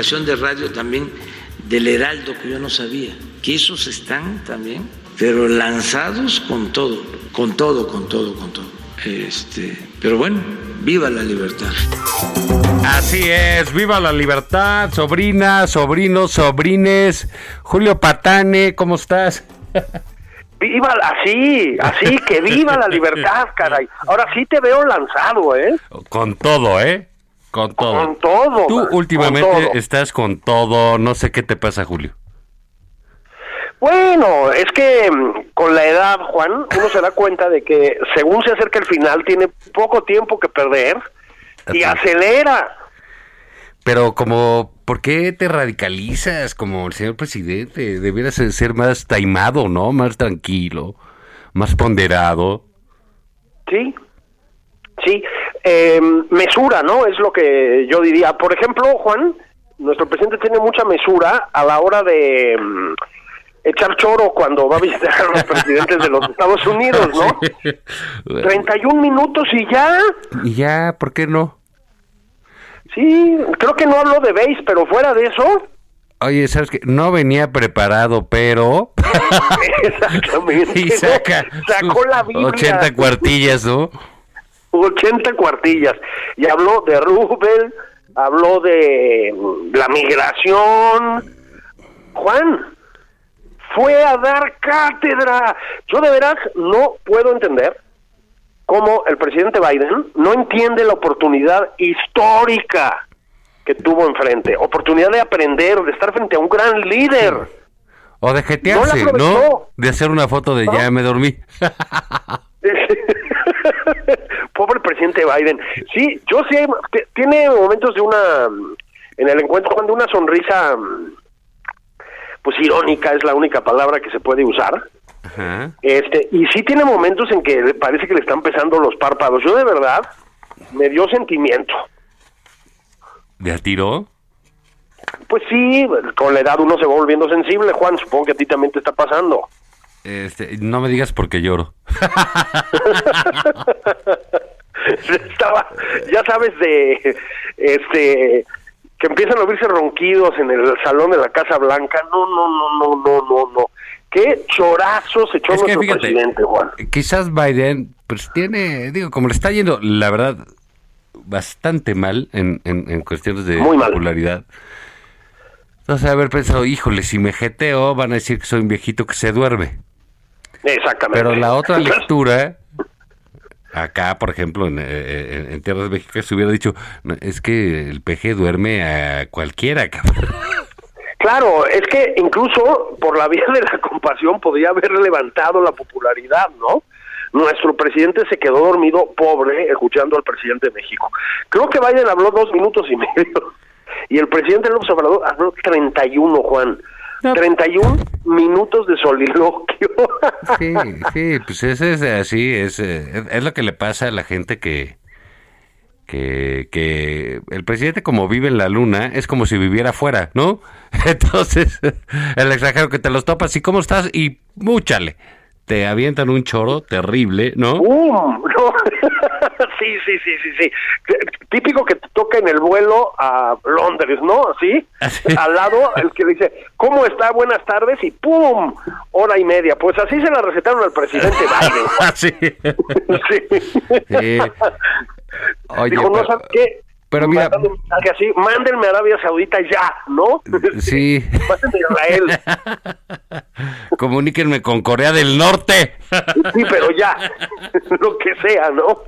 Estación de radio también del Heraldo que yo no sabía, que esos están también, pero lanzados con todo, con todo, con todo, con todo. Este, pero bueno, viva la libertad. Así es, viva la libertad, sobrinas, sobrinos, sobrines. Julio Patane, ¿cómo estás? Viva, así, así, que viva la libertad, caray. Ahora sí te veo lanzado, ¿eh? Con todo, ¿eh? Con todo. Con todo. Tú man, últimamente con todo. estás con todo, no sé qué te pasa, Julio. Bueno, es que mm, con la edad, Juan, uno se da cuenta de que según se acerca el final, tiene poco tiempo que perder y Ajá. acelera. Pero como, ¿por qué te radicalizas como el señor presidente? Debieras de ser más taimado, ¿no? Más tranquilo, más ponderado. Sí, sí. Eh, mesura, ¿no? Es lo que yo diría. Por ejemplo, Juan, nuestro presidente tiene mucha mesura a la hora de mm, echar choro cuando va a visitar a los presidentes de los Estados Unidos, ¿no? 31 minutos y ya. Y ya, ¿por qué no? Sí, creo que no habló de base, pero fuera de eso, Oye, ¿sabes qué? No venía preparado, pero... exactamente. y ¿no? saca Sacó la Biblia. 80 cuartillas, ¿no? 80 cuartillas. Y habló de Rubel, habló de mm, la migración. Juan, fue a dar cátedra. Yo de veras no puedo entender cómo el presidente Biden no entiende la oportunidad histórica que tuvo enfrente. Oportunidad de aprender, de estar frente a un gran líder. O de jetearse, No. De hacer una foto de ya me dormí. Pobre presidente Biden. Sí, yo sí, tiene momentos de una, en el encuentro, cuando una sonrisa, pues irónica es la única palabra que se puede usar. Ajá. Este, y sí tiene momentos en que parece que le están pesando los párpados. Yo de verdad me dio sentimiento. ¿De a tiro? Pues sí, con la edad uno se va volviendo sensible, Juan. Supongo que a ti también te está pasando. Este, no me digas porque lloro. Estaba, ya sabes, de este que empiezan a oírse ronquidos en el salón de la Casa Blanca. No, no, no, no, no, no, no. Qué chorazo se echó Es que nuestro fíjate, presidente, Juan. quizás Biden, pues tiene, digo, como le está yendo, la verdad, bastante mal en, en, en cuestiones de Muy mal. popularidad. Entonces, haber pensado, híjole, si me jeteo, van a decir que soy un viejito que se duerme. Exactamente. Pero la otra lectura, acá, por ejemplo, en, eh, en- en tierras mexicanas, se hubiera dicho, "No, es que el peje duerme a cualquiera, cabrón. Claro, es que incluso por la vía de la compasión podría haber levantado la popularidad, ¿no? Nuestro presidente se quedó dormido, pobre, escuchando al presidente de México. Creo que Biden habló dos minutos y medio. Y el presidente López Obrador habló 31, Juan. 31 minutos de soliloquio. Sí, sí, pues ese es así, es, eh, es, lo que le pasa a la gente que, que, que el presidente como vive en la luna es como si viviera afuera, ¿no? Entonces, el extranjero que te los topas y cómo estás y múchale. Te avientan un choro terrible, ¿no? ¡Bum! No. sí, sí, sí, sí, sí. Típico que te toca en el vuelo a Londres, ¿no? ¿Sí? Al lado, el que dice, ¿cómo está? Buenas tardes y ¡pum! Hora y media. Pues así se la recetaron al presidente Biden. sí. sí. Sí. Oye, Dijo, no sabes qué. Pero mira- Mandando un mensaje así, mándenme a Arabia Saudita ya, ¿no? Sí. Mándenme a Israel. Comuníquenme con Corea del Norte. Sí, pero ya. Lo que sea, ¿no?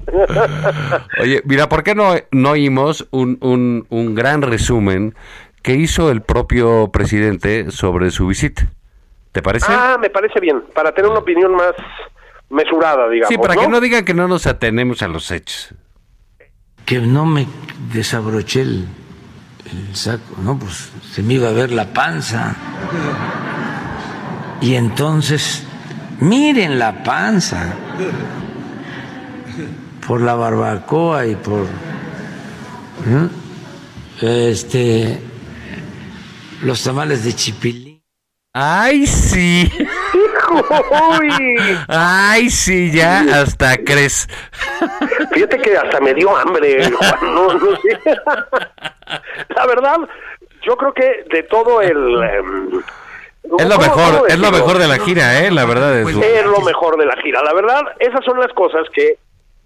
Oye, mira, ¿por qué no, no oímos un, un, un gran resumen que hizo el propio presidente sobre su visita? ¿Te parece? Ah, me parece bien. Para tener una opinión más mesurada, digamos. sí, para ¿no? que no digan que no nos atenemos a los hechos. Que no me desabroché el, saco, ¿no? Pues se me iba a ver la panza. Y entonces, miren la panza. Por la barbacoa y por. Este. Los tamales de chipilín. ¡Ay, sí! Uy, ¡Ay, sí! Ya hasta crees. fíjate que hasta me dio hambre, Juan, no, no sé. La verdad, yo creo que de todo el... em, Es lo ¿cómo- mejor, es lo mejor de la gira, ¿eh? La verdad es... Es lo mejor de la gira. La verdad, esas son las cosas que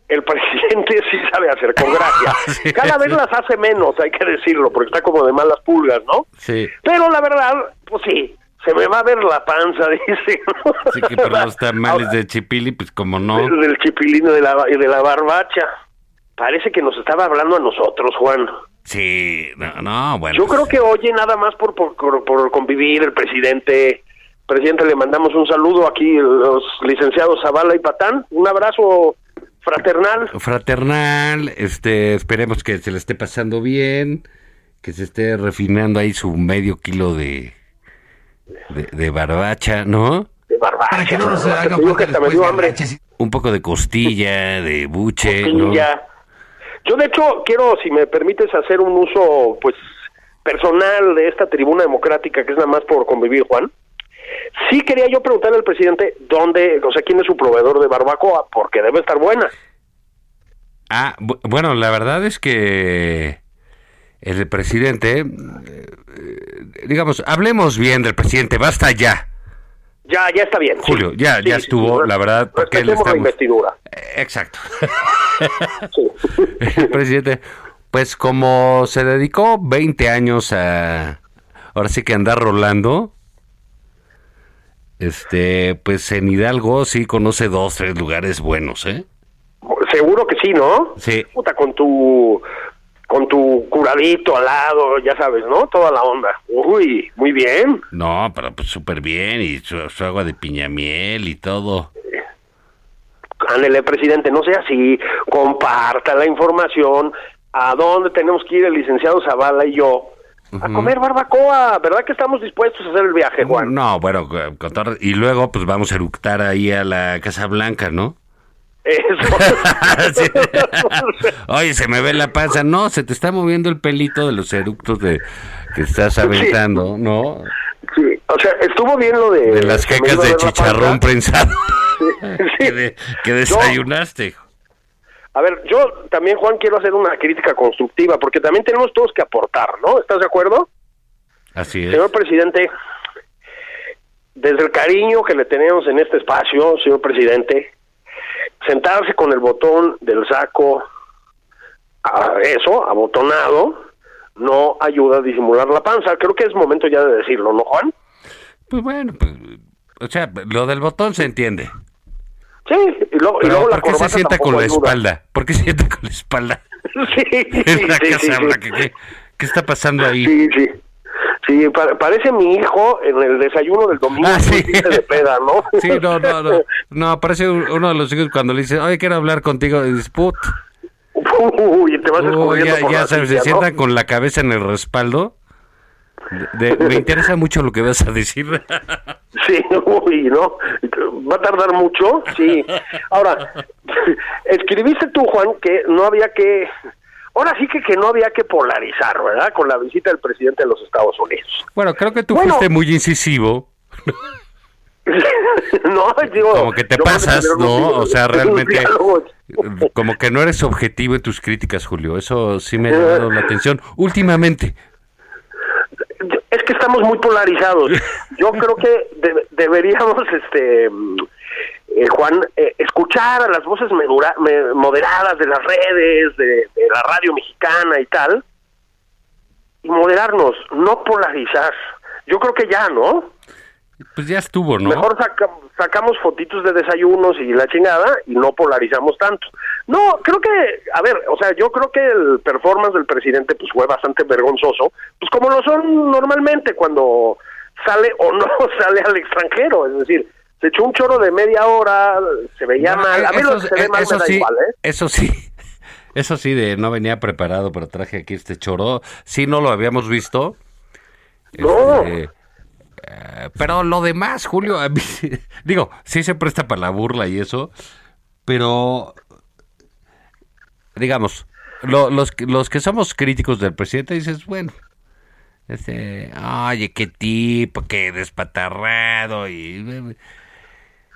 el presidente sí sabe hacer con gracia. Sí, Cada vez sí. las hace menos, hay que decirlo, porque está como de malas pulgas, ¿no? Sí. Pero la verdad, pues sí, se me va a ver la panza, dice. ¿no? Que por los tamales de chipili, pues como no. Del- Del chipilino de la, de la barbacha. Parece que nos estaba hablando a nosotros, Juan. Sí, no, no, bueno. Yo pues, creo que oye nada más por, por, por convivir el presidente. Presidente, le mandamos un saludo aquí, los licenciados Zavala y Patán. Un abrazo fraternal. Fraternal, este, esperemos que se le esté pasando bien, que se esté refinando ahí su medio kilo de, de, de barbacha, ¿no? De barbacha. Para que no nos ¿no? haga Te digo que hasta me dio de hambre. Un poco de costilla, de buche, ¿no? Costilla. Yo, de hecho, quiero, si me permites, hacer un uso, pues, personal de esta tribuna democrática, que es nada más por convivir, Juan. Sí quería yo preguntarle al presidente dónde, o sea, quién es su proveedor de barbacoa, porque debe estar buena. Ah, bu- bueno, la verdad es que el presidente, eh, digamos, hablemos bien del presidente, basta ya. Ya, ya está bien. sí. Julio, ya- ya estuvo, la verdad, porque le Respetemos la investidura. Eh, Exacto. Sí. el presidente, pues como se dedicó 20 años a, ahora sí que andar rolando, este, pues en Hidalgo sí conoce dos, tres lugares buenos, ¿eh? Seguro que sí, ¿no? Sí. Puta, con tu con tu curadito al lado, ya sabes, ¿no? Toda la onda. Uy, muy bien. No, pero pues súper bien, y su, su agua de piñamiel y todo. Ándele, presidente, no sea así, comparta la información, a dónde tenemos que ir el licenciado Zavala y yo, a comer barbacoa, ¿verdad que estamos dispuestos a hacer el viaje, Juan? No, bueno, con todo- y luego pues vamos a eructar ahí a la Casa Blanca, ¿no? Eso. Sí. Oye, se me ve la panza. No, se te está moviendo el pelito de los eructos de que estás aventando, ¿no? Sí, o sea, estuvo bien lo de... De las a de chicharrón prensado Sí. que, de- que desayunaste. A ver, yo también, Juan, quiero hacer una crítica constructiva, porque también tenemos todos que aportar, ¿no? ¿Estás de acuerdo? Así es. Señor presidente, desde el cariño que le tenemos en este espacio, señor presidente, sentarse con el botón del saco, a eso, abotonado, no ayuda a disimular la panza. Creo que es momento ya de decirlo, ¿no, Juan? Pues bueno, pues, o sea, lo del botón se entiende. Sí, y luego, y Pero luego la ¿por qué se sienta con la ayuda. espalda? ¿Por qué se sienta con la espalda? Sí, sí, sí, ¿qué, qué está pasando ahí? Sí, sí. Sí, pa- parece mi hijo en el desayuno del domingo Ah, sí. de peda, ¿no? Sí, no, no, no. No, parece un- uno de los hijos cuando le dice, oye, quiero hablar contigo. Y dices, put. Uy, te vas Uy, ya, por ya la sabes, se silla, ¿no? sientan con la cabeza en el respaldo. De- de- me interesa mucho lo que vas a decir. Sí, uy, ¿no? Va a tardar mucho, sí. Ahora, escribiste tú, Juan, que no había que... Ahora sí que, que no había que polarizar, ¿verdad? Con la visita del presidente de los Estados Unidos. Bueno, creo que tú Bueno. fuiste muy incisivo. no, digo, como que te pasas, ¿no? O sea, realmente, diálogo. como que no eres objetivo en tus críticas, Julio. Eso sí me ha llamado la atención últimamente. Es que estamos muy polarizados. Yo creo que de- deberíamos, este, eh, Juan, eh, escuchar a las voces medura- me- moderadas de las redes, de, de la radio mexicana y tal, y moderarnos, no polarizar. Yo creo que ya, ¿no? Pues ya estuvo, ¿no? Mejor saca- sacamos fotitos de desayunos y la chingada y no polarizamos tanto. No, creo que, a ver, o sea, yo creo que el performance del presidente pues fue bastante vergonzoso, pues como lo son normalmente cuando sale o no sale al extranjero, es decir, se echó un choro de media hora, se veía No, mal, a mí eso, lo que se ve mal eso me da sí, igual, ¿eh? Eso sí. Eso sí, de no venía preparado, pero traje aquí este choro. Sí, no lo habíamos visto. No. Este, eh, pero lo demás, Julio, a mí, digo, sí se presta para la burla y eso, pero digamos, lo- los, que- los que somos críticos del presidente dices, bueno, este, oye, qué tipo, qué despatarrado y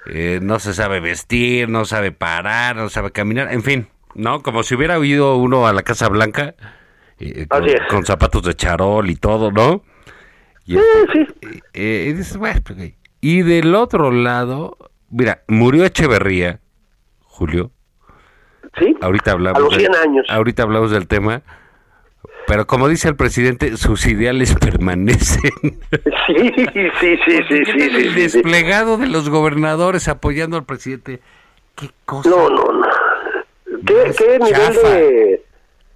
eh, no se sabe vestir, no sabe parar, no sabe caminar, en fin, ¿no? Como si hubiera ido uno a la Casa Blanca eh, con, es. con zapatos de charol y todo, ¿no? Y, Sí, este, sí. eh, bueno, pues. Y del otro lado, mira, murió Echeverría, Julio. ¿Sí? Ahorita hablamos. A los de- 100 años. Ahorita hablamos del tema. Pero como dice el presidente, sus ideales permanecen. Sí, sí, sí, sí, sí, ¿Qué sí, tal sí, el desplegado de los gobernadores apoyando al presidente. ¿Qué cosa? No, no, no. ¿Qué, qué nivel de,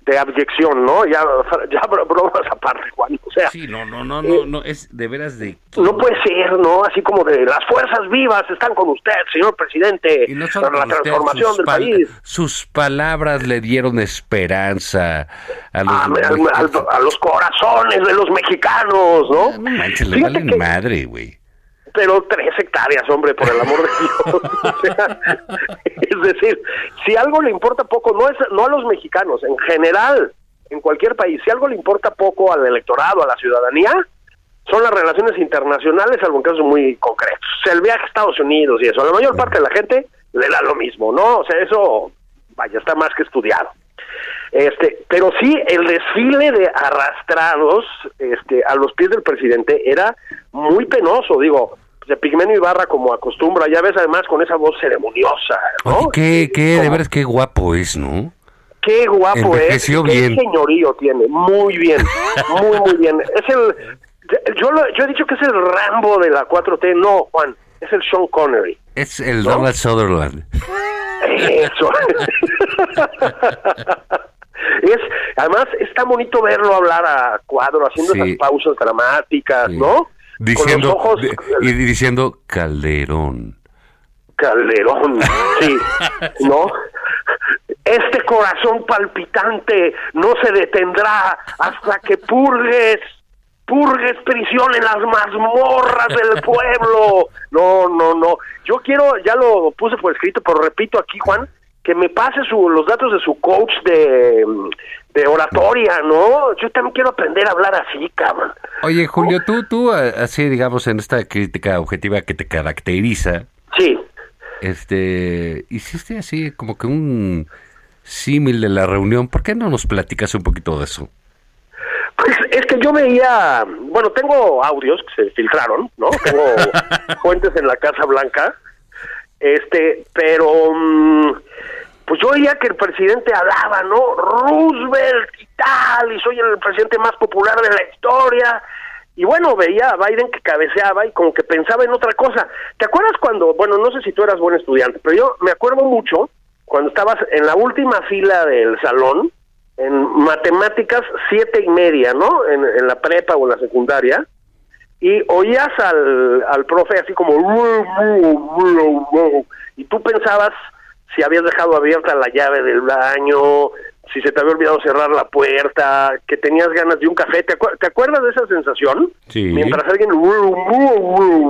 de abyección, ¿no? Ya, ya bro- bromas aparte, Juan. O sea, Sí, no, no, no, no, no, es de veras de... no puede ser, ¿no? Así como de las fuerzas vivas están con usted, señor presidente, Y no solo para la usted, transformación del país. Sus palabras le dieron esperanza a los... A, a- a- a los corazones de los mexicanos, ¿no? No manches, le valen que- madre, güey. Pero tres hectáreas, hombre, por el amor de Dios. O sea, es decir, si algo le importa poco, no es no a los mexicanos, en general, en cualquier país, si algo le importa poco al electorado, a la ciudadanía, son las relaciones internacionales, salvo en casos muy concretos. O sea, el viaje a Estados Unidos y eso, a la mayor parte de la gente le da lo mismo, ¿no? O sea, eso, vaya, está más que estudiado. Este, pero sí, el desfile de arrastrados este, a los pies del presidente era muy penoso, digo, de Pigmenio Ibarra como acostumbra, ya ves además con esa voz ceremoniosa, ¿no? Oye, qué, qué, de veras, qué guapo es, ¿no? Qué guapo Envejeció es, bien. qué señorío tiene, muy bien, muy, muy bien. Es el, yo, lo- yo he dicho que es el Rambo de la 4T, no, Juan, es el Sean Connery. Es el Donald Sutherland. Eso. es, además, es tan bonito verlo hablar a cuadro, haciendo Sí. esas pausas dramáticas, Sí. ¿no? Diciendo, ojos, y diciendo Calderón. Calderón, sí, ¿no? Este corazón palpitante no se detendrá hasta que purgues, purgues prisión en las mazmorras del pueblo. No, no, no. Yo quiero, ya lo puse por escrito, pero repito aquí, Juan, que me pase su, los datos de su coach de, de oratoria, ¿no? Yo también quiero aprender a hablar así, cabrón. Oye, Julio, tú, tú, eh, así, digamos, en esta crítica objetiva que te caracteriza, Sí. este, hiciste así como que un símil de la reunión. ¿Por qué no nos platicas un poquito de eso? Pues es que yo veía, bueno, tengo audios que se filtraron, ¿no? Tengo fuentes en la Casa Blanca, este, pero mm, pues yo veía que el presidente hablaba, ¿no? Roosevelt y tal, y soy el presidente más popular de la historia. Y bueno, veía a Biden que cabeceaba y como que pensaba en otra cosa. ¿Te acuerdas cuando, bueno, no sé si tú eras buen estudiante, pero yo me acuerdo mucho cuando estabas en la última fila del salón, en matemáticas siete y media, ¿no? En, en la prepa o en la secundaria, y oías al, al profe así como y tú pensabas si habías dejado abierta la llave del baño, si se te había olvidado cerrar la puerta, que tenías ganas de un café. ¿Te, acuer- te acuerdas de esa sensación? Sí. Mientras alguien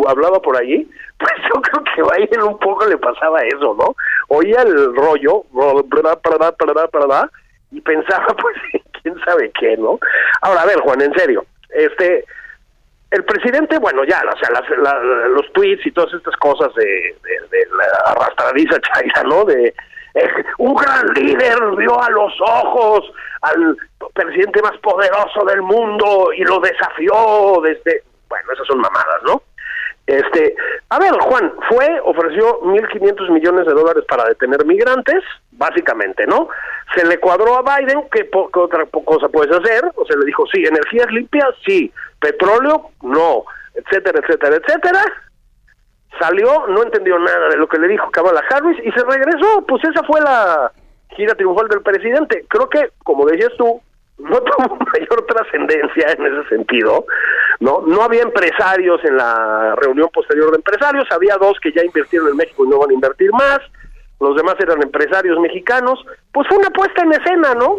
hablaba por allí, pues yo creo que a Biden un poco le pasaba eso, ¿no? Oía el rollo, bla, bla, bla, y pensaba, pues, quién sabe qué, ¿no? Ahora, a ver, Juan, en serio, este, el presidente, bueno, ya, o sea, las- la- los tweets y todas estas cosas de, la arrastradiza chaira, ¿no? De eh, un gran líder vio a los ojos al presidente más poderoso del mundo y lo desafió desde, bueno, esas son mamadas, ¿no? Este, a ver, Juan, fue, ofreció 1.500 millones de dólares para detener migrantes, básicamente, ¿no? Se le cuadró a Biden, ¿qué, po- qué otra cosa puedes hacer? O sea, le dijo, sí, energías limpias, sí, petróleo, no, etcétera, etcétera, etcétera. Salió, no entendió nada de lo que le dijo Kamala Harris y se regresó. Pues esa fue la gira triunfal del presidente. Creo que, como decías tú, no tuvo mayor trascendencia en ese sentido. No, no había empresarios en la reunión posterior de empresarios. Había dos que ya invirtieron en México y no van a invertir más. Los demás eran empresarios mexicanos. Pues fue una puesta en escena, ¿no?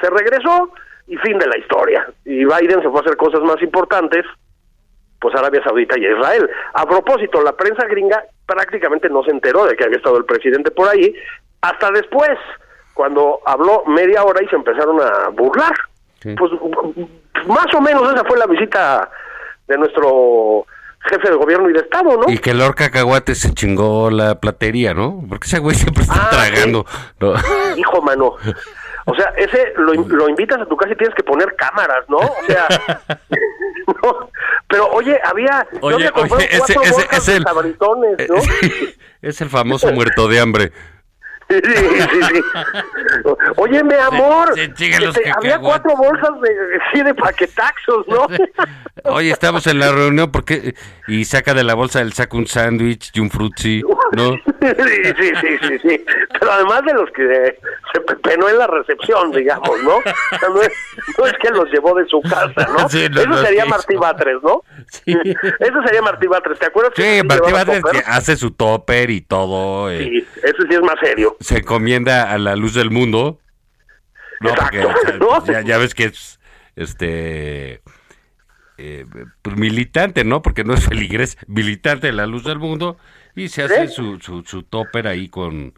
Se regresó y fin de la historia. Y Biden se fue a hacer cosas más importantes pues Arabia Saudita y Israel. A propósito, la prensa gringa prácticamente no se enteró de que había estado el presidente por ahí, hasta después, cuando habló media hora y se empezaron a burlar. Sí. Pues más o menos esa fue la visita de nuestro jefe de gobierno y de Estado, ¿no? Y que Lord Cacahuate se chingó la platería, ¿no? Porque ese güey siempre está Ah, tragando. ¿no? Hijo, mano. O sea, ese lo, lo invitas a tu casa y tienes que poner cámaras, ¿no? O sea, no. Pero oye, había, Oye, oye, ese, ese es de el... sabritones, ¿no? es el famoso muerto de hambre. Sí, sí, sí. Oye, mi amor, chingan los este, había cuatro bolsas de, sí, de paquetaxos, ¿no? Oye, estamos en la reunión porque y saca de la bolsa del saco un sándwich y un frutzi, ¿no? Sí, sí, sí, sí, sí. Pero además de los que se pepenó en la recepción, digamos, ¿no? O sea, no, es, no es que los llevó de su casa, ¿no? Sí, no, Eso sería sí. Martí Batres, ¿no? Sí. Eso sería Martí Batres, ¿te acuerdas? Sí, sí Martí Batres que hace su topper y todo. eh, Sí, eso sí es más serio. Se encomienda a la luz del mundo. No, porque Exacto, sea, ¿no? ya, ya ves que es este eh, pues, militante, ¿no? Porque no es feligres, militante de la luz del mundo y se hace ¿Sí? su, su, su topper ahí con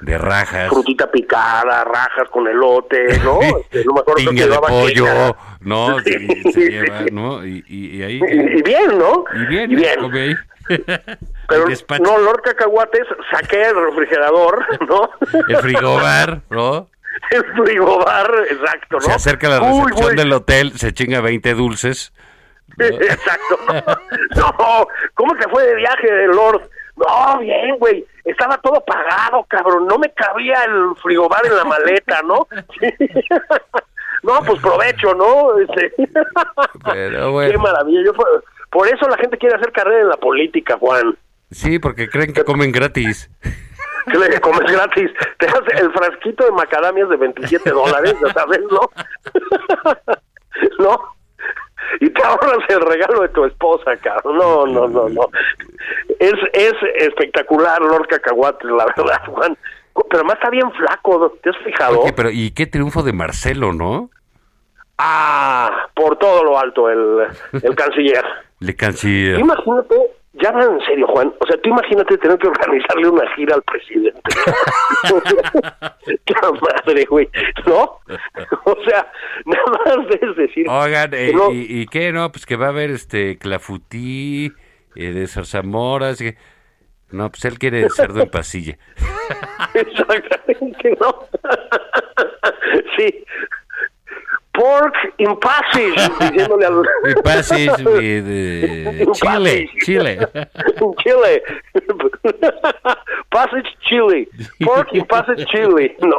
de rajas. Frutita picada, rajas con elote, ¿no? Este, no me acuerdo Piña de pollo, queca. ¿no? Sí, se sí, lleva. ¿no? Y, y, y ahí. Y, y bien, ¿no? Y bien, Y bien. come ahí. Pero no, Lord Cacahuates, saqué el refrigerador, ¿no? El frigobar, ¿no? el frigobar, exacto, ¿no? Se acerca la recepción del hotel, se chinga 20 dulces. Exacto. No, no, ¿cómo te fue de viaje, Lord? No, bien, güey. Estaba todo pagado, cabrón. No me cabía el frigobar en la maleta, ¿no? No, pues provecho, ¿no? Este, Pero bueno. Qué maravilla. Yo, por- eso la gente quiere hacer carrera en la política, Juan. Sí, porque creen que comen gratis. Que le comes gratis. Te hace el frasquito de macadamias de 27 dólares, ya sabes, ¿no? ¿No? Y te ahorras el regalo de tu esposa, cabrón. No, no, no, no. Es, es espectacular Lord Cacahuate, la verdad, Juan. Pero además está bien flaco, ¿te has fijado? Oye, pero ¿y qué triunfo de Marcelo, no? Ah, por todo lo alto, el, el canciller. Le canciller. Imagínate, ya hablan en serio, Juan. O sea, tú imagínate tener que organizarle una gira al presidente. ¡Qué madre, güey! ¿No? O sea, nada más es decir. Oigan, eh, no- y, y qué no? Pues que va a haber este Clafutí, eh, de Zarzamora, así que... No, pues él quiere cerdo en pasilla. Exactamente, ¿no? sí. Pork in passage, diciéndole al... Pasis de, de In Chile, passage. Chile. Chile. passage Chile. Pork in passage Chile. No.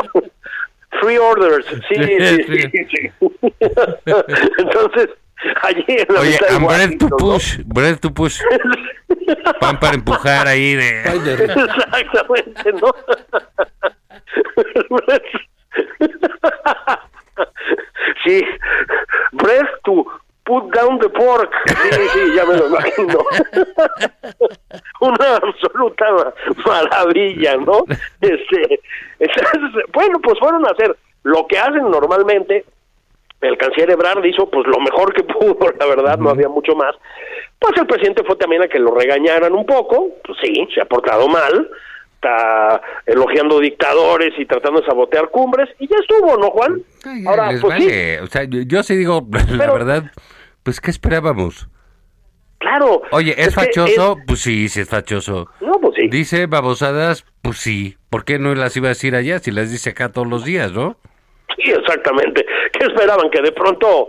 Three orders. Sí, sí, sí. sí. Entonces, allí en la Oye, mitad and bread to Washington, ¿no? push, bread to push. Pan para empujar ahí de... Exactamente, ¿no? Sí, breath to put down the pork. Sí, sí, ya me lo imagino. Una absoluta maravilla, ¿no? Este, entonces, bueno, pues fueron a hacer lo que hacen normalmente. El canciller Ebrard hizo pues lo mejor que pudo, la verdad, no había mucho más. Pues el presidente fue también a que lo regañaran un poco, pues sí, se ha portado mal, elogiando dictadores y tratando de sabotear cumbres, y ya estuvo, ¿no, Juan? Ay, Ahora, pues sí, vale. O sea, yo, yo sí digo, la verdad, pues ¿qué esperábamos? Claro. Oye, ¿es, fachoso? Pues sí, sí es fachoso. No, pues sí. Dice babosadas, pues sí. ¿Por qué no las iba a decir allá si las dice acá todos los días, no? Sí, exactamente. ¿Qué esperaban? ¿Que de pronto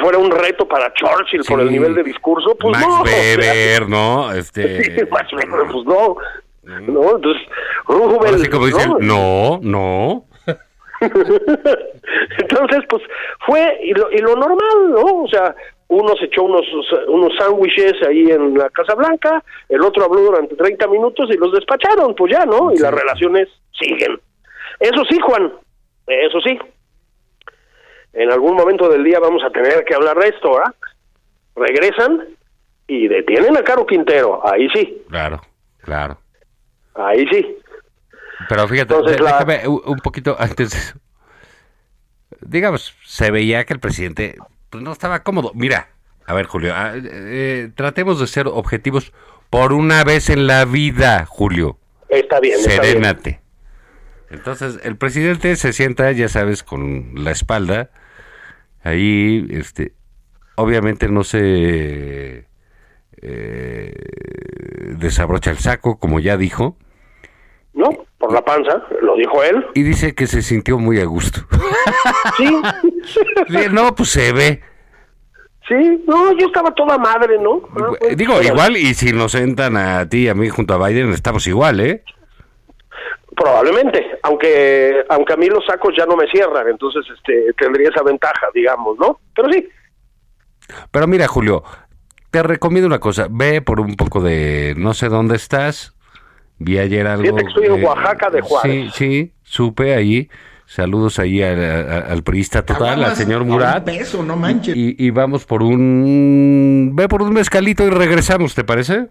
fuera un reto para Churchill por Sí. el nivel de discurso? Pues Max no. Weber, ¿no? Sí, Este... Max Weber, pues no. No, entonces. Ahora sí como dicen, ¿no? no, no. Entonces, pues fue y lo, y lo normal, ¿no? O sea, uno se echó unos unos sándwiches ahí en la Casa Blanca, el otro habló durante 30 minutos y los despacharon, pues ya, ¿no? Y las relaciones siguen. Eso sí, Juan, eso sí. En algún momento del día vamos a tener que hablar de esto, ¿ah? Regresan y detienen a Caro Quintero, ahí sí, Claro, claro. Ahí sí. Pero fíjate, Entonces, de- la- déjame un, poquito antes. Digamos, se veía que el presidente pues, no estaba cómodo. Mira, a ver, Julio, ah, eh, tratemos de ser objetivos por una vez en la vida, Julio. Está bien, está bien. Serénate. Entonces, el presidente se sienta, ya sabes, con la espalda. Ahí, este, obviamente no se eh, desabrocha el saco, como ya dijo, ¿No? Por la panza, lo dijo él. y dice que se sintió muy a gusto. Sí. No, pues se ve. Sí, no, yo estaba toda madre, ¿no? Ah, pues, Digo, pero- igual, y si nos sentan a ti y a mí junto a Biden, estamos igual, ¿eh? Probablemente, aunque aunque a mí los sacos ya no me cierran, entonces este tendría esa ventaja, digamos, ¿no? Pero sí, Pero mira, Julio, te recomiendo una cosa. Ve por un poco de... No sé dónde estás. Vi ayer algo... Que estoy en eh, Oaxaca de Juárez. Sí, sí, supe ahí. Saludos ahí al, al- al priista total, al señor a Murat. Un peso, no manches. Y, y vamos por un... Ve por un mezcalito y regresamos, ¿te parece?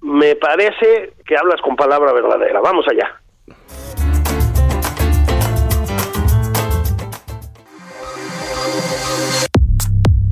me parece que hablas con palabra verdadera. Vamos allá.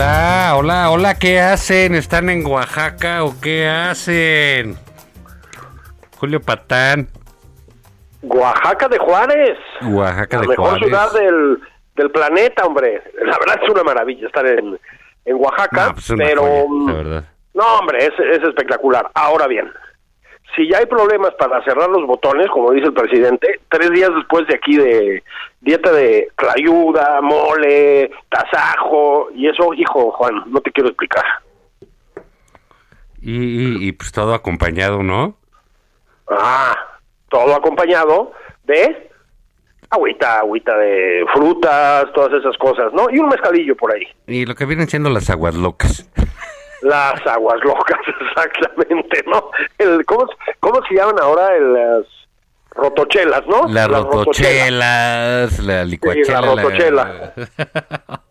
Hola, hola, hola, ¿qué hacen? ¿Están en Oaxaca o qué hacen? Julio Patán, Oaxaca de Juárez. Oaxaca la de mejor Juárez. ciudad del, del planeta, hombre. La verdad es una maravilla estar en, en Oaxaca, No, pues pero joya, la verdad. no, hombre, es, es espectacular. Ahora bien, si ya hay problemas para cerrar los botones, como dice el presidente, tres días después de aquí de dieta de clayuda, mole, tasajo y eso, hijo Juan, no te quiero explicar. Y, y- y, pues todo acompañado, ¿no? Ah, todo acompañado de agüita, agüita de frutas, todas esas cosas, ¿no? Y un mezcalillo por ahí. Y lo que vienen siendo las aguas locas. Las aguas locas, exactamente, ¿no? El, ¿cómo, ¿Cómo se llaman ahora? Las rotochelas, ¿no? Las rotochelas. rotochelas, la licuachela. la rotochela.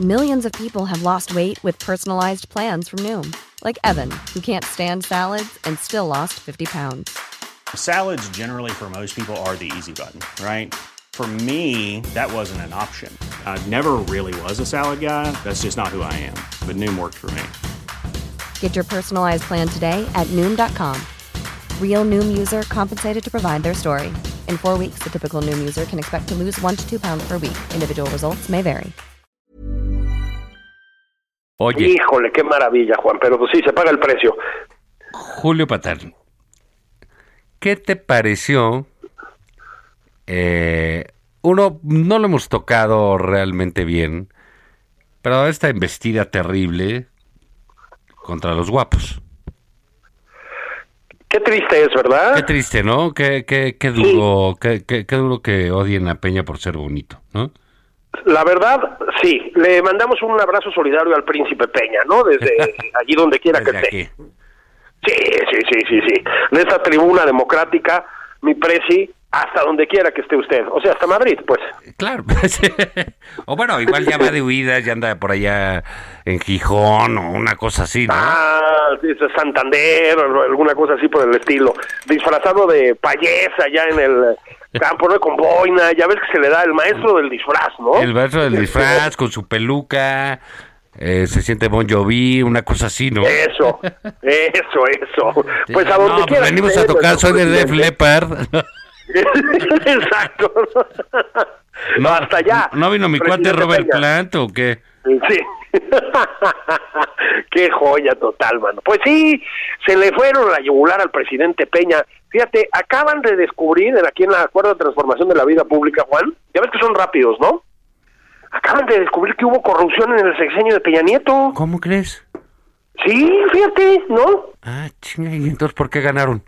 Millions of people have lost weight with personalized plans from Noom, like Evan, who can't stand salads and still lost 50 pounds. Salads, generally, for most people, are the easy button, right? For me, that wasn't an option. I never really was a salad guy. That's just not who I am. But Noom worked for me. Get your personalized plan today at Noom.com. Real Noom user compensated to provide their story. In four weeks, the typical Noom user can expect to lose one to two pounds per week. Individual results may vary. Oye, Híjole, qué maravilla, Juan, pero pues sí, se paga el precio. Julio Patán, ¿qué te pareció? Eh, uno, no lo hemos tocado realmente bien, pero esta embestida terrible contra los guapos. Qué triste es, ¿verdad? Qué triste, ¿no? Qué, qué, qué duro, qué, qué, qué duro que odien a Peña por ser bonito, ¿no? La verdad, sí. Le mandamos un abrazo solidario al príncipe Peña, ¿no? Desde allí donde quiera que esté. aquí. Sí, sí, sí, sí, sí. De esta tribuna democrática, mi presi, hasta donde quiera que esté usted. O sea, hasta Madrid, pues. Claro. o bueno, igual ya va de huida, ya anda por allá en Gijón o una cosa así, ¿no? Ah, Santander o alguna cosa así por el estilo. Disfrazado de payesa ya en el campo, ¿no? Con boina. Ya ves que se le da el maestro del disfraz, ¿no? El verso del disfraz con su peluca, eh, se siente Bon Jovi, una cosa así, ¿no? Eso, eso, eso. Pues a no, donde pues quiera. venimos a tocar, nuestro soy de Def. Leppard. Exacto. No, Hasta allá. ¿No vino mi cuate Robert Peña. Plant o qué? Sí. Qué joya total, mano. Pues sí, se le fueron la yugular al presidente Peña. Fíjate, acaban de descubrir aquí en la Acuerdo de Transformación de la Vida Pública, Juan, ya ves que son rápidos, ¿no? Acaban de descubrir que hubo corrupción en el sexenio de Peña Nieto. ¿Cómo crees? Sí, fíjate, ¿no? Ah, chinga, ¿y entonces por qué ganaron?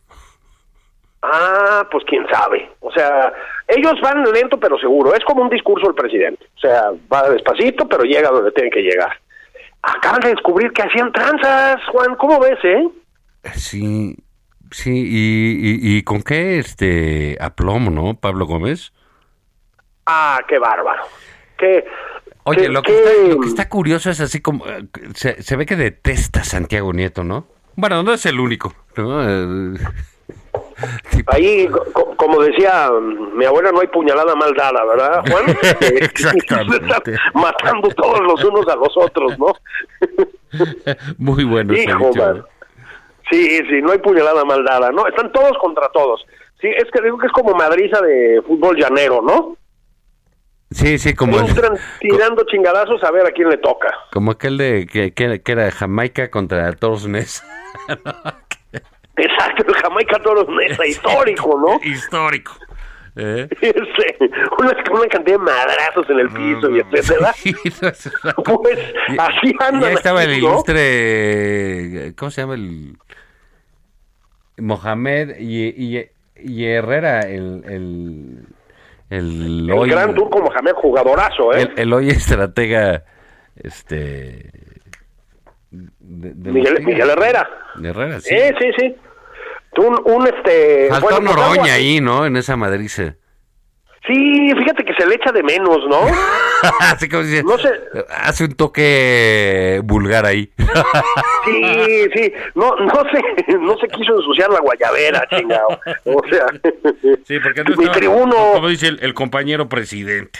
Ah, pues quién sabe. O sea, ellos van lento pero seguro. Es como un discurso del presidente. O sea, va despacito pero llega donde tiene que llegar. Acaban de descubrir que hacían tranzas, Juan. ¿Cómo ves, eh? Sí, sí, y, y, y con qué este aplomo, ¿no, Pablo Gómez? Ah, qué bárbaro. Qué, Oye, qué- lo que, qué- está, lo que está curioso es así como... eh, Se, se ve que detesta a Santiago Nieto, ¿no? Bueno, no es el único, ¿no? Eh, Ahí, co- como decía mi abuela, no hay puñalada mal dada, ¿verdad, Juan? Exactamente. Matando todos los unos a los otros, ¿no? Muy bueno Hijo, man. ¿no? Sí, sí, no hay puñalada mal dada, ¿no? Están todos contra todos. Sí, es que digo que es como madriza de fútbol llanero, ¿no? Sí, sí, como, Entran tirando chingadazos a ver a quién le toca. como aquel de que, que, que era de Jamaica contra Toros Ness. Exacto, el Jamaica Toros Nesa, histórico, ¿no? Histórico. ¿eh? Ese, una, una cantidad de madrazos en el piso y etcétera. Sí, no, es una Pues así andan. Ya estaba el ¿no? ilustre, ¿cómo se llama el? Mohamed y, y, y Herrera, el, el, el, El hoy, gran turco Mohamed, jugadorazo, ¿eh? el, el hoy estratega, este, de- de los Miguel, Herrera. De Herrera, sí. Sí, sí, Un, un, este. Faltó bueno, Noroña ahí, ¿no? En esa madriza. Sí, fíjate que se le echa de menos, ¿no? Así como dice, No sé. hace un toque vulgar ahí. Sí, sí. No, no se, no se quiso ensuciar la guayabera, chingado. O sea. Sí, porque mi tribuno. como dice el, el compañero presidente.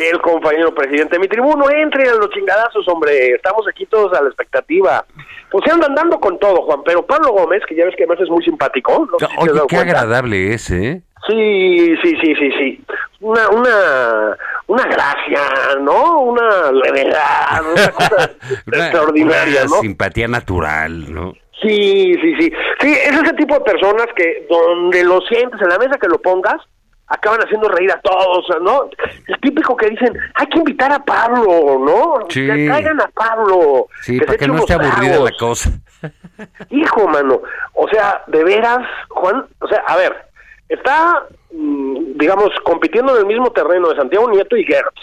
El compañero presidente, mi tribuno, entre a los chingadazos, hombre. Estamos aquí todos a la expectativa. Pues se andan dando con todo, Juan. Pero Pablo Gómez, que ya ves que además es muy simpático. no Oye, qué cuenta. agradable es, ¿eh? Sí, sí, sí, sí, sí. Una, una, una gracia, ¿no? Una levedad, una cosa Una- extraordinaria, una ¿no? Simpatía natural, ¿no? Sí, sí, sí. Sí, es ese tipo de personas que donde lo sientes en la mesa que lo pongas, acaban haciendo reír a todos, ¿no? El típico que dicen, hay que invitar a Pablo, ¿no? Sí. Que traigan a Pablo. Sí, se para que no esté aburrida tragos". la cosa. Hijo, mano, o sea, de veras, Juan, o sea, a ver, está, mm, digamos, compitiendo en el mismo terreno de Santiago Nieto y Gertz.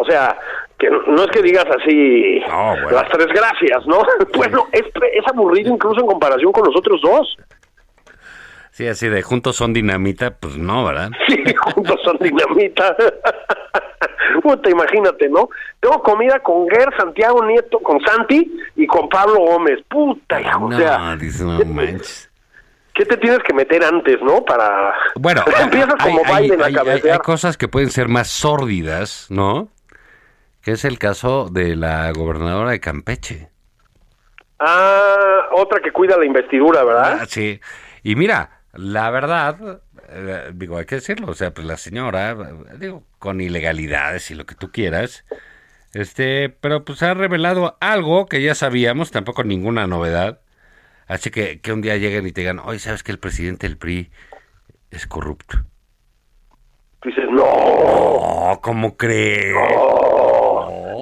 O sea, que no- no es que digas así No, bueno. las tres gracias, ¿no? Bueno, es, es aburrido incluso en comparación con los otros dos. Sí, así de juntos son dinamita, pues no, ¿verdad? Sí, juntos son dinamita. Puta, imagínate, ¿no? Tengo comida con Ger, Santiago Nieto, con Santi y con Pablo Gómez. Puta, hijo, o No, sea, dice, no manches. ¿qué te tienes que meter antes, no? Para... Bueno, empiezas hay, como hay- Biden a hay- cabecear. hay cosas que pueden ser más sórdidas, ¿no? Que es el caso de la gobernadora de Campeche. Ah, otra que cuida la investidura, ¿verdad? Ah, sí. Y mira, la verdad, eh, digo, hay que decirlo, o sea, pues la señora, digo, con ilegalidades y lo que tú quieras, este, pero pues ha revelado algo que ya sabíamos, tampoco ninguna novedad. Así que que un día lleguen y te digan, oye, ¿sabes que el presidente del PRI es corrupto? Dices, no, ¿cómo crees?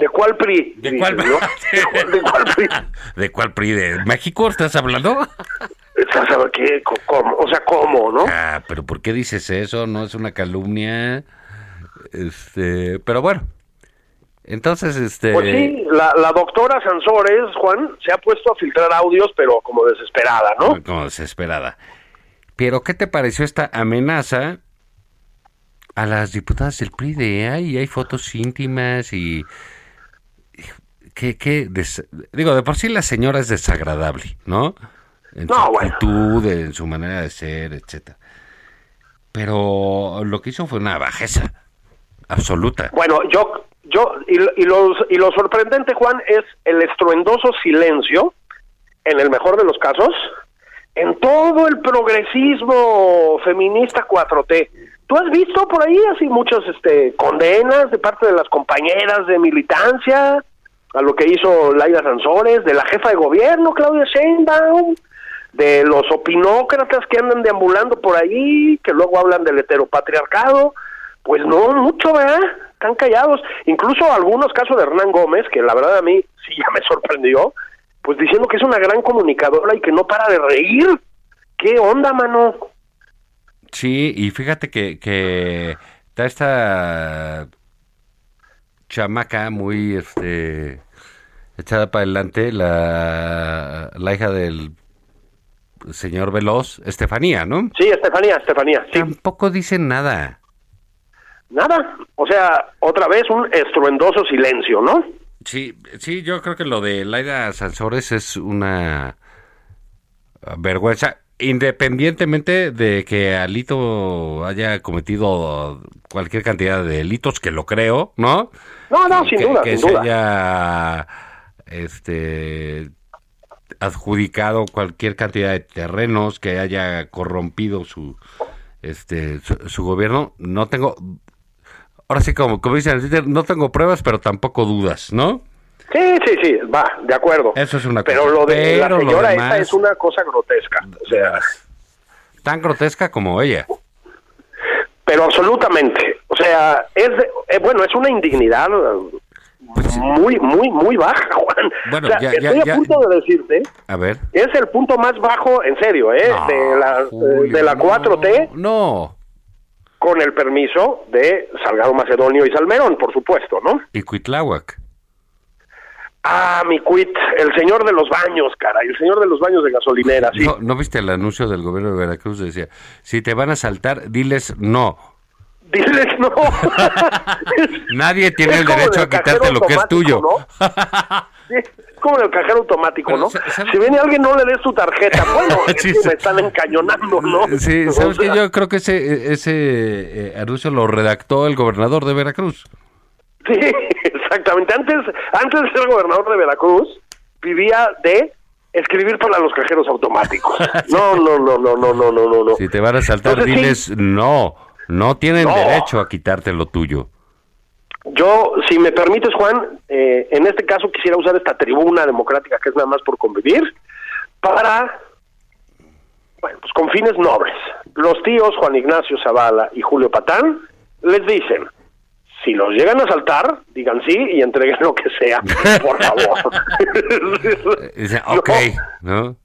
¿de cuál PRI? ¿De Dices, cuál, ¿no? ¿De cuál- ¿De cuál PRI? ¿De cuál PRI? ¿De México estás hablando? A saber qué, cómo, o sea, cómo, ¿no? Ah, pero ¿por qué dices eso? No es una calumnia. Este, pero bueno. Entonces, este Pues sí, la, la doctora Sansores, Juan, se ha puesto a filtrar audios, pero como desesperada, ¿no? como desesperada. Pero ¿qué te pareció esta amenaza a las diputadas del PRI de ay, hay fotos íntimas y que que des- digo, de por sí la señora es desagradable, ¿no? En No, su bueno. actitud, en su manera de ser, etcétera. Pero lo que hizo fue una bajeza absoluta. Bueno, yo, yo, y, y, los, y lo sorprendente, Juan, es el estruendoso silencio, en el mejor de los casos, en todo el progresismo feminista 4T. ¿Tú has visto por ahí así muchas este, condenas de parte de las compañeras de militancia a lo que hizo Laida Sansores, de la jefa de gobierno, Claudia Sheinbaum, de los opinócratas que andan deambulando por ahí, que luego hablan del heteropatriarcado? Pues no, mucho, ¿verdad? Están callados. Incluso algunos casos de Hernán Gómez, que la verdad a mí sí ya me sorprendió, pues diciendo que es una gran comunicadora y que no para de reír. ¿Qué onda, mano? Sí, y fíjate que, que está esta chamaca muy este echada para adelante, la, la hija del señor Veloz, Estefanía, ¿no? Sí, Estefanía, Estefanía, sí. Tampoco dicen nada. Nada. O sea, otra vez un estruendoso silencio, ¿no? Sí, sí, yo creo que lo de Laida Sansores es una vergüenza, independientemente de que Alito haya cometido cualquier cantidad de delitos, que lo creo, ¿no? No, no, sin duda, que sin se duda. haya este adjudicado cualquier cantidad de terrenos, que haya corrompido su este su, su gobierno, no tengo ahora sí como como dicen en Twitter, no tengo pruebas, pero tampoco dudas, ¿no? Sí, sí, sí, va, de acuerdo. Eso es una Pero cosa. lo de Pero la señora demás- esta es una cosa grotesca. O sea, Tan grotesca como ella. pero absolutamente. O sea, es de- eh, bueno, es una indignidad eh, muy, muy, muy baja, Juan. Pues Bueno, o sea, ya- estoy ya- a ya- punto de decirte, A ver. es el punto más bajo, en serio, ¿eh? No, de la, eh, Julio, de la no, 4T, No. con el permiso de Salgado Macedonio y Salmerón, por supuesto, ¿no? Y Cuitláhuac. Ah, mi cuit, el señor de los baños, caray, el señor de los baños de gasolinera, sí. ¿No, ¿No viste el anuncio del gobierno de Veracruz? Decía, si te van a saltar, diles no. Diles no. Nadie tiene el derecho a quitarte lo que es tuyo. ¿no? Sí, es como en el cajero automático, Pero, ¿no? sa- ¿sabe- Si viene alguien, no le des tu tarjeta. Bueno, es que me están encañonando, ¿no? Sí, O ¿sabes sea, que Yo creo que ese, ese eh, anuncio lo redactó el gobernador de Veracruz. Sí, exactamente. Antes, antes de ser gobernador de Veracruz, vivía de escribir para los cajeros automáticos. No, no, no, no, no, no, no, no. Si te van a saltar, Entonces, sí. diles no. No tienen No. derecho a quitarte lo tuyo. Yo, si me permites, Juan, eh, en este caso quisiera usar esta tribuna democrática que es nada más por convivir para, bueno, pues con fines nobles. Los tíos Juan Ignacio Zavala y Julio Patán les dicen, si los llegan a saltar, digan sí y entreguen lo que sea, por favor. No, ok, ¿no?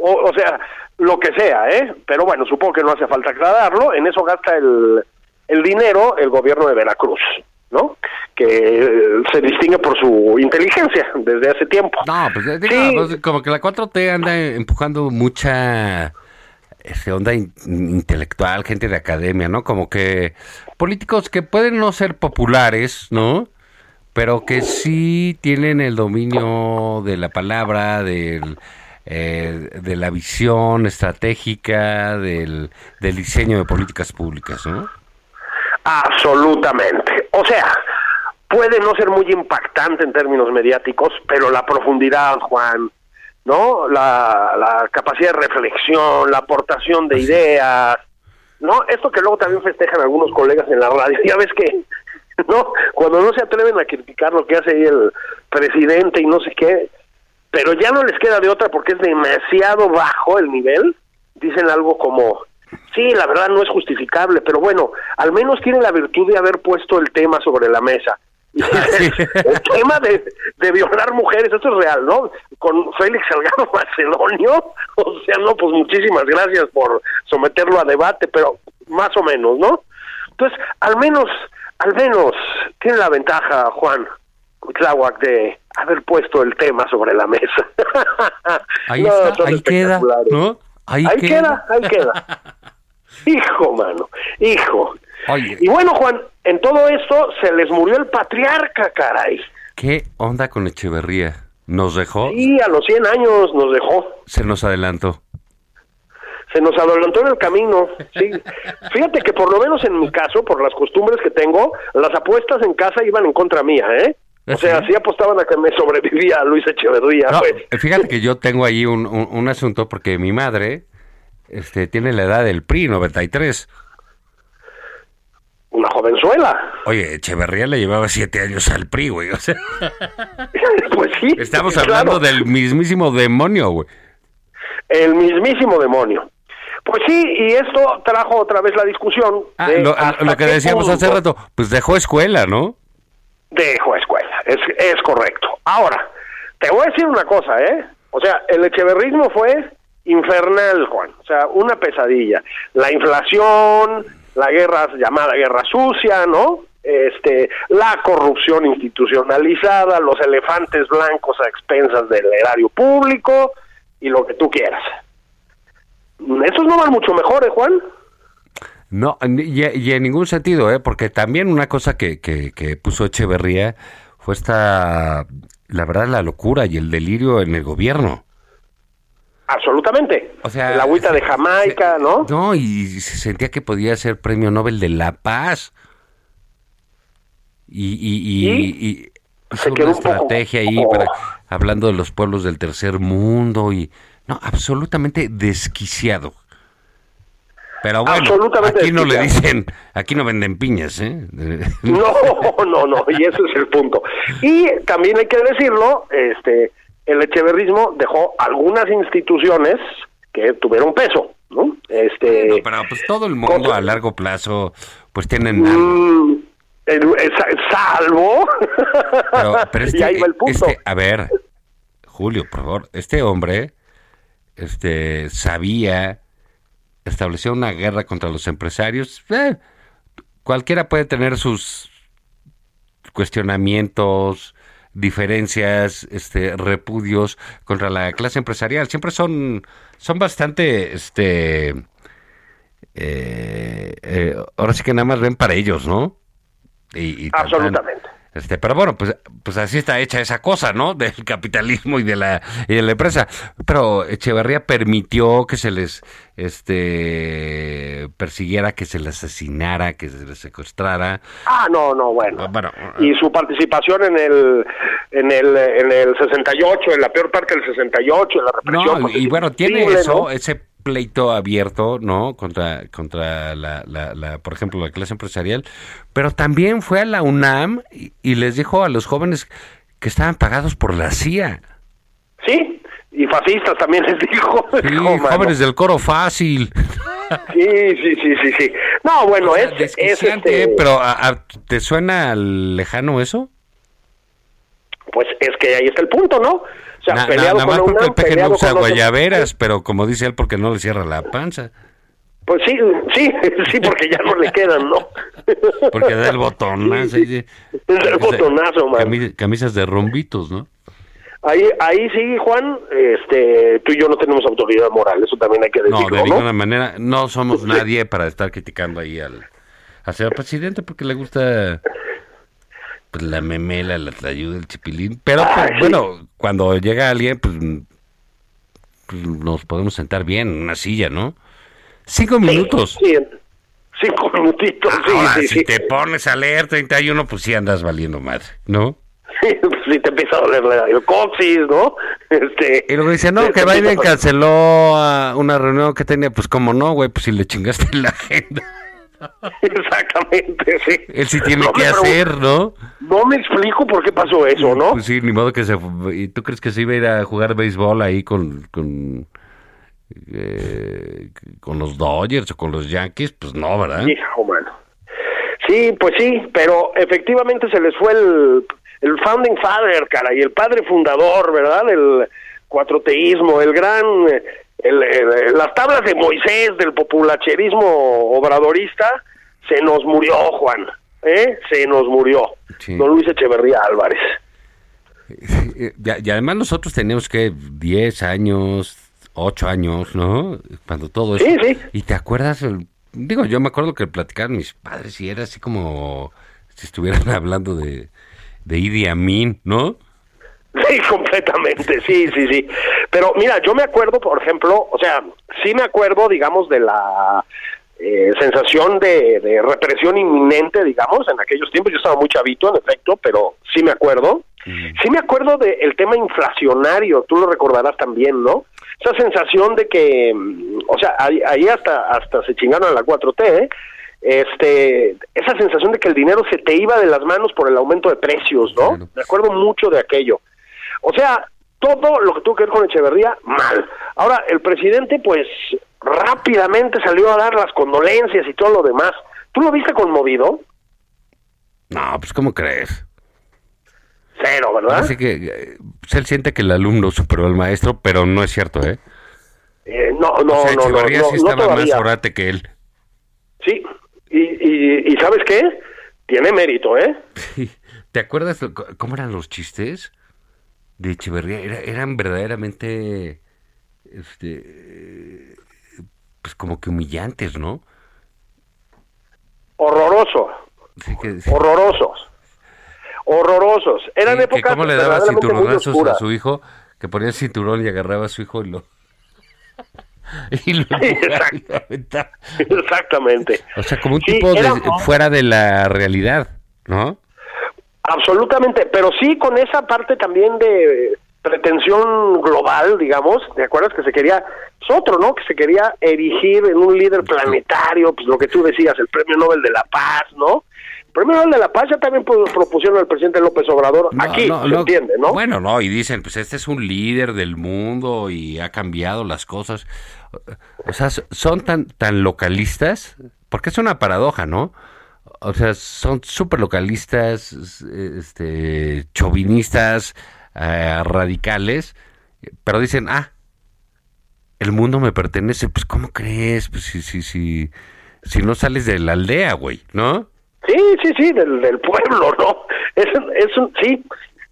o, o sea, lo que sea, ¿eh? Pero bueno, supongo que no hace falta aclararlo. En eso gasta el, el dinero el gobierno de Veracruz, ¿no? Que eh, se distingue por su inteligencia desde hace tiempo. No, pues Sí. pues, como que la 4T anda empujando mucha este, onda in- intelectual, gente de academia, ¿no? Como que políticos que pueden no ser populares, ¿no? Pero que sí tienen el dominio de la palabra, del, eh, de la visión estratégica, del, del diseño de políticas públicas, ¿no? Absolutamente. O sea, puede no ser muy impactante en términos mediáticos, pero la profundidad, Juan, ¿no? La, la capacidad de reflexión, la aportación de ideas, ¿no? Esto que luego también festejan algunos colegas en la radio, ya ves que, ¿no? Cuando no se atreven a criticar lo que hace ahí el presidente y no sé qué, pero ya no les queda de otra porque es demasiado bajo el nivel, dicen algo como, sí, la verdad no es justificable, pero bueno, al menos tiene la virtud de haber puesto el tema sobre la mesa. el tema de, de violar mujeres, eso es real, ¿no? Con Félix Salgado Macedonio, o sea, no, pues muchísimas gracias por someterlo a debate, pero más o menos, ¿no? Entonces, al menos, al menos, tiene la ventaja, Juan Cuitláhuac, de haber puesto el tema sobre la mesa. Ahí No, está, ahí queda. Ahí, Ahí queda, ahí queda. Hijo, mano, hijo. Oye. Y bueno, Juan, en todo esto se les murió el patriarca, caray. ¿Qué onda con Echeverría? ¿Nos dejó? Y a los 100 años nos dejó. Se nos adelantó. Se nos adelantó en el camino, sí. Fíjate que por lo menos en mi caso, por las costumbres que tengo, las apuestas en casa iban en contra mía, ¿eh? O sea, ¿Sí? apostaban a que me sobrevivía Luis Echeverría, No, pues. eh, fíjate que yo tengo ahí un, un- un asunto porque mi madre este, tiene la edad del PRI, 93. Una jovenzuela. Oye, Echeverría le llevaba siete años al PRI, güey. O sea, pues sí. estamos claro. hablando del mismísimo demonio, güey. El mismísimo demonio. Pues sí, y esto trajo otra vez la discusión. Ah, de lo, que decíamos hace rato, pues dejó escuela, ¿no? Dejó escuela, es, es correcto. Ahora, te voy a decir una cosa, ¿eh? O sea, el echeverrismo fue infernal, Juan. O sea, una pesadilla. La inflación, la guerra llamada guerra sucia, ¿no? Este, la corrupción institucionalizada, los elefantes blancos a expensas del erario público y lo que tú quieras. Estos no van mucho mejor, ¿eh, Juan? No, y, en ningún sentido, ¿eh? Porque también una cosa que, que puso Echeverría fue esta, la verdad, la locura y el delirio en el gobierno. Absolutamente. O sea, el agüita de Jamaica, se- ¿no? No, y se sentía que podía ser premio Nobel de la Paz. Y, y, y, ¿Y? hizo un poco ahí para, hablando de los pueblos del tercer mundo y no, absolutamente desquiciado. Pero bueno, Absolutamente aquí no le dicen, aquí no venden piñas, ¿eh? No, no, no, y ese es el punto. Y también hay que decirlo, este, el echeverrismo dejó algunas instituciones que tuvieron peso, ¿no? Este, No, pero pues todo el mundo a largo plazo, pues tienen algo. mm, el- el- salvo, Pero, pero este, y ahí va el punto. este- a ver, Julio, por favor, este hombre, este, sabía, estableció una guerra contra los empresarios. Eh, cualquiera puede tener sus cuestionamientos, diferencias, este, repudios contra la clase empresarial. Siempre son, son bastante, este, eh, eh, ahora sí que nada más ven para ellos, ¿no? Tan. Este, pero bueno, pues, pues así está hecha esa cosa, ¿no? Del capitalismo y de la y de la empresa. Pero Echeverría permitió que se les este persiguiera, que se les asesinara, que se les secuestrara. Ah, no, no, bueno. Ah, Bueno, y su participación en el en el en el 68, en la peor parte del 68, en la represión. no, y bueno, tiene eso, ¿no? ese pleito abierto, ¿no? Contra contra la, la, la, por ejemplo, la clase empresarial, pero también fue a la UNAM y, y les dijo a los jóvenes que estaban pagados por la CIA. Sí, y fascistas también les dijo. Sí, jóvenes del coro fácil. Sí, sí, sí, sí, sí. No, bueno, O sea, es, es este, pero ¿a- a- ¿te suena lejano eso? pues es que ahí está el punto, ¿no? O sea, Na- na- peleado nada con más porque UNAM, el peje no usa guayaberas, pero como dice él, porque no le cierra la panza. Pues sí, sí, sí, porque ya no le quedan, ¿no? Porque da el botonazo. de- Da el botonazo, man. cami- Camisas de rombitos, ¿no? Ahí, ahí sí, Juan, este, tú y yo no tenemos autoridad moral, eso también hay que No, decirlo, de ¿no? ninguna manera. No somos nadie para estar criticando ahí al, al señor presidente porque le gusta pues, la memela, la tlayuda, el chipilín. Pero, pues, sí. bueno, cuando llega alguien, pues, pues, nos podemos sentar bien en una silla, ¿no? Cinco minutos. Sí, cinco minutitos, sí, Ahora, si te pones a leer 31, pues sí andas valiendo madre, ¿no? Sí, sí te empieza a doler la- el coxis, ¿no? Este, Y luego dice, no, que Biden canceló a una reunión que tenía, pues como no, güey, pues si le chingaste la agenda. Exactamente, sí. Él sí tiene No que hacer, ¿no? No me explico por qué pasó eso, ¿no? Pues sí, ni modo que se... ¿Y tú crees que se iba a ir a jugar béisbol ahí con... con eh, con los Dodgers o con los Yankees, pues no, ¿verdad? Hijo, mano. Sí, pues sí, pero efectivamente se les fue el, el founding father, cara, y el padre fundador, ¿verdad? El cuatroteísmo, el gran, el, el- las tablas de Moisés del populacherismo obradorista, se nos murió, Juan, ¿eh? Se nos murió. Sí. Don Luis Echeverría Álvarez. Y, además nosotros teníamos que 10 años, 8 años, ¿no? Cuando todo eso. Sí, sí. Y te acuerdas, el- digo, yo me acuerdo que platicaban mis padres y era así como si estuvieran hablando de, de Idi Amin, ¿no? Sí, completamente, sí, sí, sí. Pero mira, yo me acuerdo, por ejemplo, o sea, sí me acuerdo, digamos, de la eh, sensación de, de represión inminente, digamos, en aquellos tiempos. Yo estaba muy chavito, en efecto, pero sí me acuerdo. Sí me acuerdo del tema inflacionario, tú lo recordarás también, ¿no? Esa sensación de que, mm, o sea, ahí, ahí hasta, hasta se chingaron a la 4T, ¿eh? Este, esa sensación de que el dinero se te iba de las manos por el aumento de precios, ¿no? Me acuerdo mucho de aquello. O sea, todo lo que tuvo que ver con Echeverría, mal. Ahora, el presidente, pues, rápidamente salió a dar las condolencias y todo lo demás. ¿Tú lo viste conmovido? No, pues ¿cómo crees? Cero, ¿verdad? Así que eh, pues, él siente que el alumno superó al maestro, pero no es cierto, ¿eh? Eh, no, no, o sea, no, no, no, sí no estaba más todavía. orate que él. Sí, y, y, y ¿sabes qué? Tiene mérito, ¿eh? ¿Te acuerdas cómo eran los chistes de Echeverría? Era- eran verdaderamente, este, pues como que humillantes, ¿no? Horroroso, Así que, horrorosos, horrorosos. Eran que épocas cómo le daba cinturonazos a su hijo, que ponía el cinturón y agarraba a su hijo y lo... y lo Sí, aventaba. Exactamente. O sea, como un Sí, tipo de- era- fuera de la realidad, ¿no? Absolutamente, pero sí con esa parte también de pretensión global, digamos, ¿te acuerdas que se quería, es otro, ¿no? Que se quería erigir en un líder planetario, pues lo que tú decías, el Premio Nobel de la Paz, ¿no? El Premio Nobel de la Paz ya también pro- propusieron al presidente López Obrador, No, aquí, no, se no. entiende, ¿no? Bueno, no, y dicen, pues este es un líder del mundo y ha cambiado las cosas. O sea, son tan, tan localistas, porque es una paradoja, ¿no? O sea, son súper localistas, este, chauvinistas, eh, radicales, pero dicen, ah, el mundo me pertenece, pues ¿cómo crees? Pues si, si, si, si no sales de la aldea, güey, ¿no? Sí, sí, sí, del, del pueblo, ¿no? Es, es un, sí,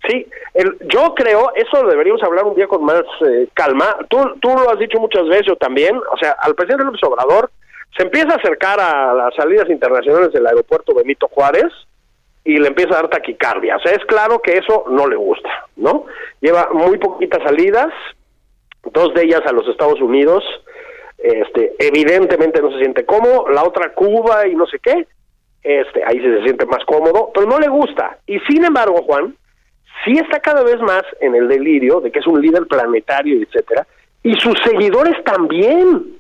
sí. El, yo creo, eso deberíamos hablar un día con más eh, calma. Tú, tú lo has dicho muchas veces, yo también. O sea, al presidente López Obrador se empieza a acercar a las salidas internacionales del aeropuerto Benito Juárez y le empieza a dar taquicardia. O sea, es claro que eso no le gusta, ¿no? Lleva muy poquitas salidas, dos de ellas a los Estados Unidos. Este, evidentemente no se siente cómodo. La otra Cuba y no sé qué este, ahí sí se siente más cómodo, pero no le gusta. Y sin embargo, Juan, sí está cada vez más en el delirio de que es un líder planetario, etcétera, y sus seguidores también.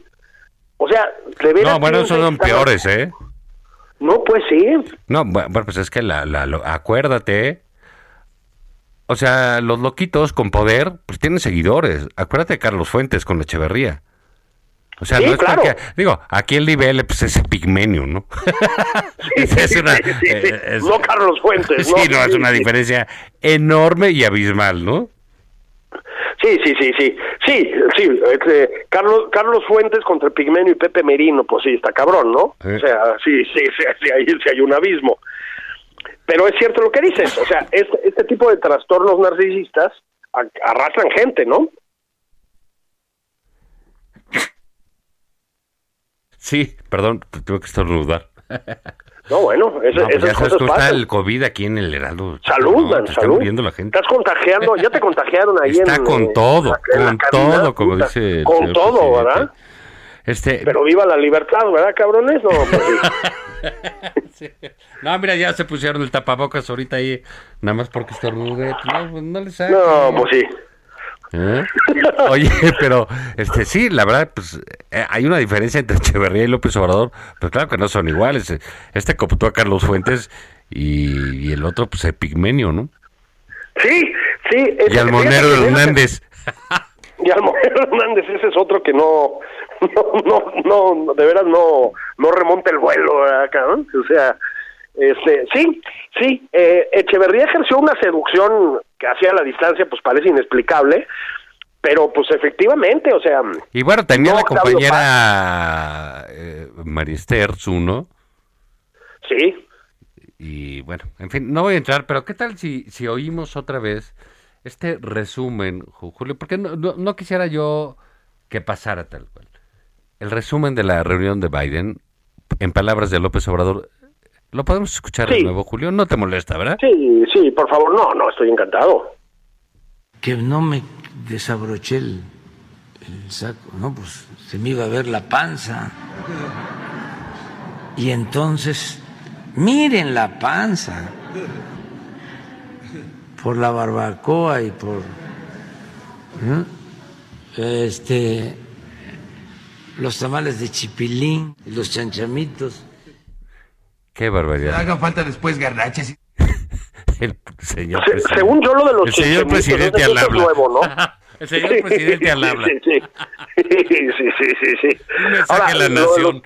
O sea, de veras No, bueno, esos son peores, ¿eh? No, pues sí. No, bu- bueno, pues es que la, la- lo- acuérdate. O sea, los loquitos con poder, pues tienen seguidores. Acuérdate de Carlos Fuentes con Echeverría. O sea, Sí, no es claro. porque- digo, aquí el nivel pues es pigmenio, ¿no? Es- es una- Sí, sí, sí. es- no Carlos Fuentes, Sí, no, es Sí, una sí. diferencia enorme y abismal, ¿no? Sí, sí, sí, sí, sí, sí, este, Carlos, Carlos Fuentes contra Pigmenio y Pepe Merino, pues sí, está cabrón, ¿no? Eh. O sea, sí, sí, sí, sí, ahí sí hay un abismo. Pero es cierto lo que dices, o sea, este, este tipo de trastornos narcisistas arrastran gente, ¿no? Sí, perdón, tuve que estornudar. No, bueno, ese- No, pues ya esas sabes cosas cómo está el COVID aquí en el Heraldo. Salud, No, man, te está salud. muriendo la gente. Estás contagiando, ya te contagiaron ahí Está en... con eh, todo, en la con cabina, todo, como puta, dice Con todo, presidente. ¿verdad? Este, Pero viva la libertad, ¿verdad, cabrones? No, pues sí. No, mira, ya se pusieron el tapabocas ahorita ahí, nada más porque estornudé. No, pues no les saques. No, pues sí. ¿Eh? Oye, pero este sí, la verdad, pues eh, hay una diferencia entre Echeverría y López Obrador, pero claro que no son iguales. Este cooptó a Carlos Fuentes y, y el otro, pues, el Pigmenio, ¿no? Sí, sí. Y al Monero Hernández. Y al Monero Hernández, ese es otro que no, no, no, no, de veras no, no remonta el vuelo, ¿verdad, cabrón? O sea, Este, sí, sí, eh, Echeverría ejerció una seducción que hacía la distancia, pues parece inexplicable, pero pues efectivamente, o sea... Y bueno, tenía no, la compañera eh, Marister Zuno, Sí, y bueno, en fin, no voy a entrar, pero ¿qué tal si, si oímos otra vez este resumen, Ju- Julio? Porque no, no, no quisiera yo que pasara tal cual. El resumen de la reunión de Biden, en palabras de López Obrador, ¿lo podemos escuchar de Sí. nuevo, Julio? No te molesta, ¿verdad? sí, sí, por favor, no, no, estoy encantado. que no me desabroché el, el saco, ¿no? Pues se me iba a ver la panza. Y entonces, miren la panza. Por la barbacoa y por este los tamales de chipilín y los chanchamitos. Qué barbaridad. Hagan falta después garnachas. El señor Se- según yo lo de los El señor presidente al es habla. nuevo, ¿no? El señor presidente al habla. Sí, sí, sí, sí, sí, sí, sí. Un mensaje a la lo- lo- nación.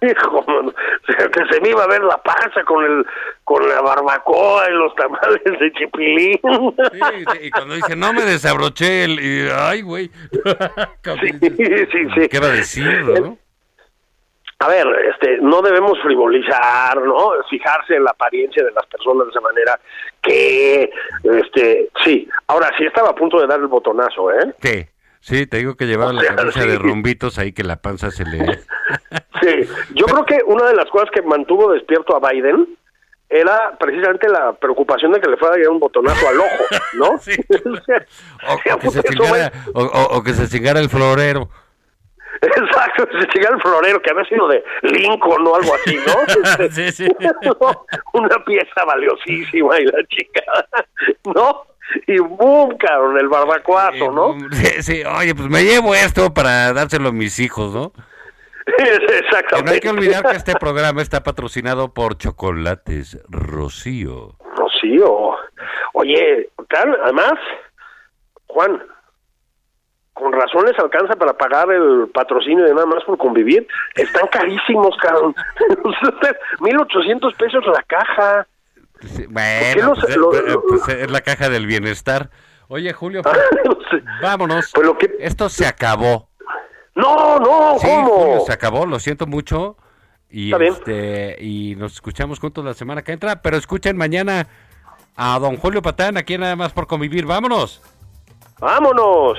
Hijo, mano, que se me iba a ver la panza con el con la barbacoa y los tamales de chipilín. Sí, sí, y cuando dice, no me desabroché el... y, ay, güey. Sí, sí, sí. ¿Qué va a decir, no? A ver, este, no debemos frivolizar, ¿no? Fijarse en la apariencia de las personas de esa manera que, este, sí. Ahora sí estaba a punto de dar el botonazo, ¿eh? Sí, sí, te digo que llevaba O la sí. de rumbitos ahí que la panza se le... Sí, yo creo que una de las cosas que mantuvo despierto a Biden era precisamente la preocupación de que le fuera a llegar un botonazo al ojo, ¿no? Sí. Que se chingara, o- o que se chingara el florero. Exacto, se llega el florero que había sido de Lincoln o algo así, ¿no? Sí, sí. Una pieza valiosísima y la chica, ¿no? Y boom, cabrón, el barbacoazo, ¿no? Sí, sí, oye, pues me llevo esto para dárselo a mis hijos, ¿no? Que Exactamente. no hay que olvidar que este programa está patrocinado por Chocolates Rocío. Rocío. Oye, tal, además, Juan, con razón les alcanza para pagar el patrocinio de nada más por convivir. Están carísimos, cabrón. 1800 pesos la caja. Sí, Bueno, los- pues, eh, eh, pues, es la caja del bienestar. Oye, Julio, pues, vámonos. Pues lo que- Esto se acabó. No, no, Sí, ¿cómo? Julio, se acabó, lo siento mucho. Y, este, y nos escuchamos juntos la semana que entra, pero escuchen mañana a don Julio Patán, aquí nada más por convivir. ¡Vámonos! Vámonos.